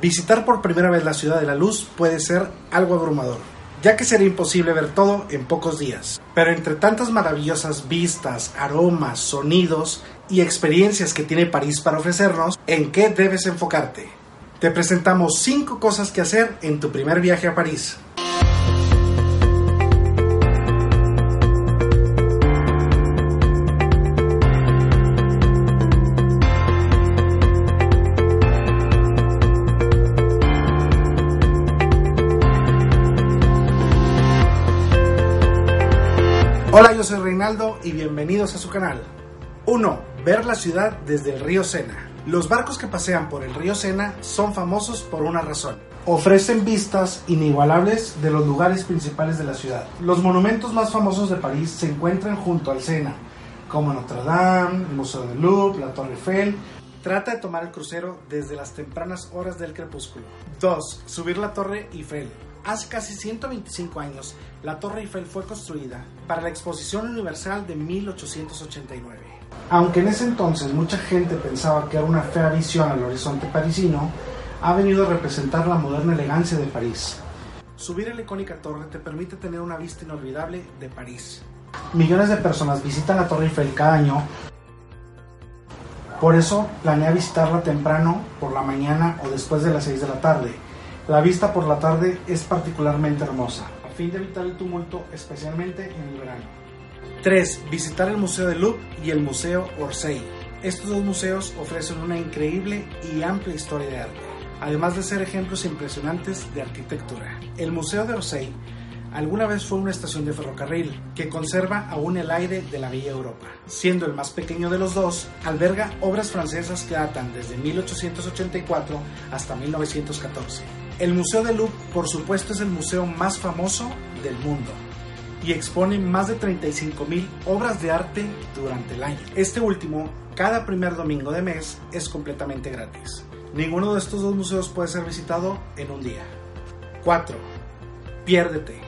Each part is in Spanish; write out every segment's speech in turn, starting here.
Visitar por primera vez la ciudad de la luz puede ser algo abrumador, ya que sería imposible ver todo en pocos días. Pero entre tantas maravillosas vistas, aromas, sonidos y experiencias que tiene París para ofrecernos, ¿en qué debes enfocarte? Te presentamos 5 cosas que hacer en tu primer viaje a París. Hola, yo soy Reinaldo y bienvenidos a su canal. 1. Ver la ciudad desde el río Sena. Los barcos que pasean por el río Sena son famosos por una razón. Ofrecen vistas inigualables de los lugares principales de la ciudad. Los monumentos más famosos de París se encuentran junto al Sena, como Notre Dame, el Museo del Louvre, la Torre Eiffel. Trata de tomar el crucero desde las tempranas horas del crepúsculo. 2. Subir la Torre Eiffel. Hace casi 125 años, la Torre Eiffel fue construida para la Exposición Universal de 1889. Aunque en ese entonces mucha gente pensaba que era una fea visión al horizonte parisino, ha venido a representar la moderna elegancia de París. Subir a la icónica torre te permite tener una vista inolvidable de París. Millones de personas visitan la Torre Eiffel cada año, por eso planea visitarla temprano, por la mañana o después de las 6 de la tarde. La vista por la tarde es particularmente hermosa, a fin de evitar el tumulto, especialmente en el verano. 3. Visitar el Museo del Louvre y el Museo Orsay. Estos dos museos ofrecen una increíble y amplia historia de arte, además de ser ejemplos impresionantes de arquitectura. El Museo de Orsay alguna vez fue una estación de ferrocarril que conserva aún el aire de la Villa Europa. Siendo el más pequeño de los dos, alberga obras francesas que datan desde 1884 hasta 1914. El Museo del Louvre, por supuesto, es el museo más famoso del mundo y expone más de 35.000 obras de arte durante el año. Este último, cada primer domingo de mes, es completamente gratis. Ninguno de estos dos museos puede ser visitado en un día. 4. Piérdete.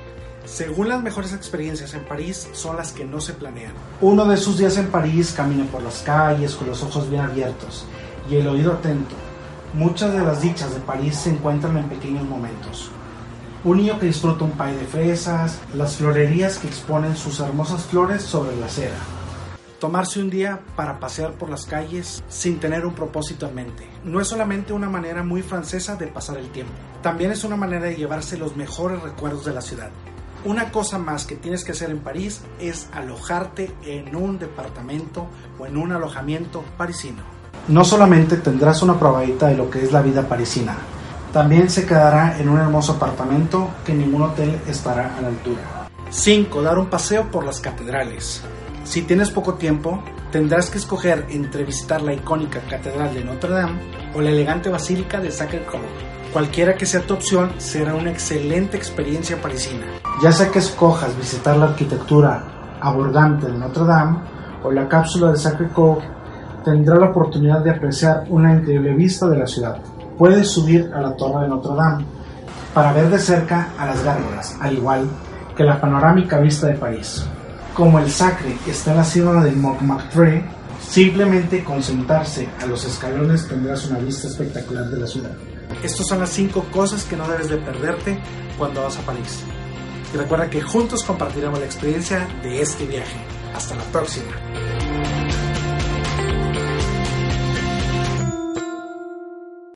Según las mejores experiencias en París son las que no se planean. Uno de sus días en París camina por las calles con los ojos bien abiertos y el oído atento. Muchas de las dichas de París se encuentran en pequeños momentos. Un niño que disfruta un pay de fresas, las florerías que exponen sus hermosas flores sobre la acera. Tomarse un día para pasear por las calles sin tener un propósito en mente. No es solamente una manera muy francesa de pasar el tiempo, también es una manera de llevarse los mejores recuerdos de la ciudad. Una cosa más que tienes que hacer en París es alojarte en un departamento o en un alojamiento parisino. No solamente tendrás una probadita de lo que es la vida parisina, también se quedará en un hermoso apartamento que ningún hotel estará a la altura. 5. Dar un paseo por las catedrales. Si tienes poco tiempo, tendrás que escoger entre visitar la icónica Catedral de Notre Dame o la elegante Basílica de Sacré-Cœur. Cualquiera que sea tu opción, será una excelente experiencia parisina. Ya sea que escojas visitar la arquitectura abordante de Notre Dame o la cápsula de Sacré-Cœur, tendrás la oportunidad de apreciar una increíble vista de la ciudad. Puedes subir a la torre de Notre Dame para ver de cerca a las gárgolas, al igual que la panorámica vista de París. Como el Sacre está en la cima del Montmartre, simplemente con sentarse a los escalones tendrás una vista espectacular de la ciudad. Estas son las 5 cosas que no debes de perderte cuando vas a París. Y recuerda que juntos compartiremos la experiencia de este viaje. Hasta la próxima.